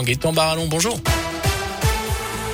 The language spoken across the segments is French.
maintenant. Barallon, bonjour.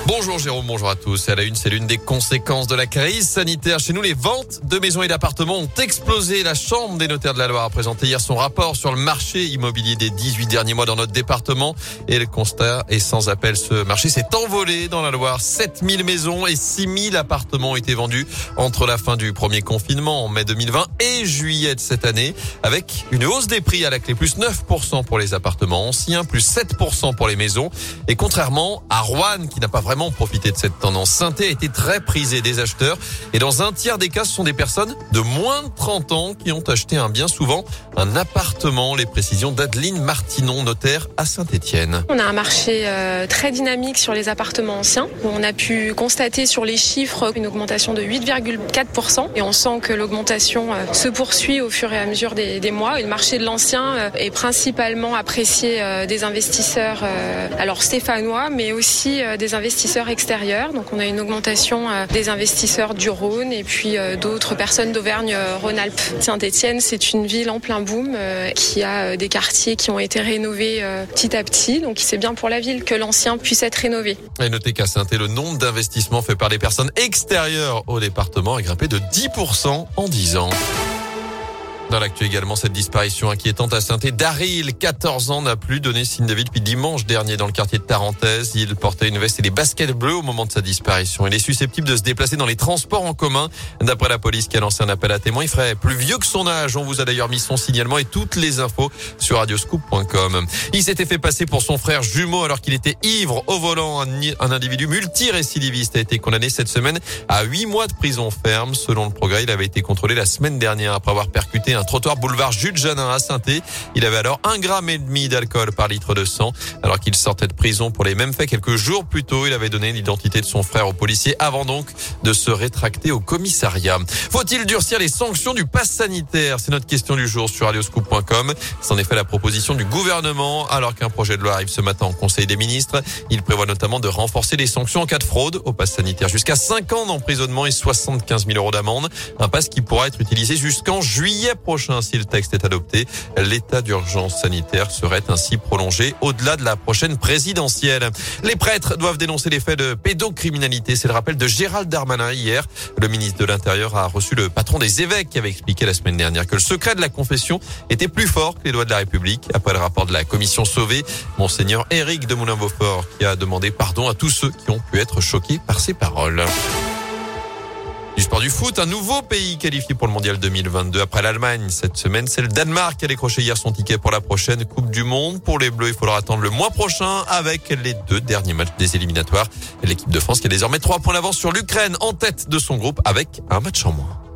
Bonjour Jérôme, bonjour à tous. À la une, c'est l'une des conséquences de la crise sanitaire. Chez nous, les ventes de maisons et d'appartements ont explosé. La Chambre des notaires de la Loire a présenté hier son rapport sur le marché immobilier des 18 derniers mois dans notre département. Et le constat est sans appel. Ce marché s'est envolé dans la Loire. 7000 maisons et 6000 appartements ont été vendus entre la fin du premier confinement en mai 2020 et juillet de cette année. Avec une hausse des prix à la clé, plus 9% pour les appartements anciens, plus 7% pour les maisons. Et contrairement à Rouen, qui n'a pas vraiment profiter de cette tendance. Synthé a été très prisé des acheteurs et dans un tiers des cas, ce sont des personnes de moins de 30 ans qui ont acheté un bien souvent un appartement. Les précisions d'Adeline Martinon, notaire à Saint-Étienne. On a un marché euh, très dynamique sur les appartements anciens. On a pu constater sur les chiffres une augmentation de 8,4% et on sent que l'augmentation euh, se poursuit au fur et à mesure des, mois. Et le marché de l'ancien euh, est principalement apprécié des investisseurs alors stéphanois mais aussi des investisseurs extérieurs. Donc on a une augmentation euh, des investisseurs du Rhône et puis euh, d'autres personnes d'Auvergne-Rhône-Alpes. Saint-Étienne, c'est une ville en plein boom euh, qui a des quartiers qui ont été rénovés petit à petit. Donc c'est bien pour la ville que l'ancien puisse être rénové. Et notez qu'à saint le nombre d'investissements faits par les personnes extérieures au département a grimpé de 10% en 10 ans. Dans l'actu également, cette disparition inquiétante à saint Daryl, 14 ans, n'a plus donné signe de vie depuis dimanche dernier dans le quartier de Tarentaise. Il portait une veste et des baskets bleues au moment de sa disparition. Il est susceptible de se déplacer dans les transports en commun. D'après la police qui a lancé un appel à témoins, il ferait plus vieux que son âge. On vous a d'ailleurs mis son signalement et toutes les infos sur radioscoop.com. Il s'était fait passer pour son frère jumeau alors qu'il était ivre au volant. Un, individu multirécidiviste a été condamné cette semaine à 8 mois de prison ferme. Selon le progrès, il avait été contrôlé la semaine dernière après avoir percuté un trottoir boulevard Jules Janin à saint Il avait alors un gramme et demi d'alcool par litre de sang. Alors qu'il sortait de prison pour les mêmes faits quelques jours plus tôt, il avait donné l'identité de son frère au policier avant donc de se rétracter au commissariat. Faut-il durcir les sanctions du pass sanitaire? C'est notre question du jour sur radioscoop.com. C'est en effet la proposition du gouvernement alors qu'un projet de loi arrive ce matin en Conseil des ministres. Il prévoit notamment de renforcer les sanctions en cas de fraude au pass sanitaire jusqu'à 5 ans d'emprisonnement et 75 000 euros d'amende. Un pass qui pourra être utilisé jusqu'en juillet si le texte est adopté. L'état d'urgence sanitaire serait ainsi prolongé au-delà de la prochaine présidentielle. Les prêtres doivent dénoncer les faits de pédocriminalité. C'est le rappel de Gérald Darmanin hier. Le ministre de l'Intérieur a reçu le patron des évêques qui avait expliqué la semaine dernière que le secret de la confession était plus fort que les lois de la République. Après le rapport de la commission sauvée, monseigneur Éric de Moulin-Beaufort qui a demandé pardon à tous ceux qui ont pu être choqués par ses paroles. Du sport du foot, un nouveau pays qualifié pour le mondial 2022 après l'Allemagne. Cette semaine, c'est le Danemark qui a décroché hier son ticket pour la prochaine Coupe du Monde. Pour les Bleus, il faudra attendre le mois prochain avec les deux derniers matchs des éliminatoires. L'équipe de France qui a désormais trois points d'avance sur l'Ukraine en tête de son groupe avec un match en moins.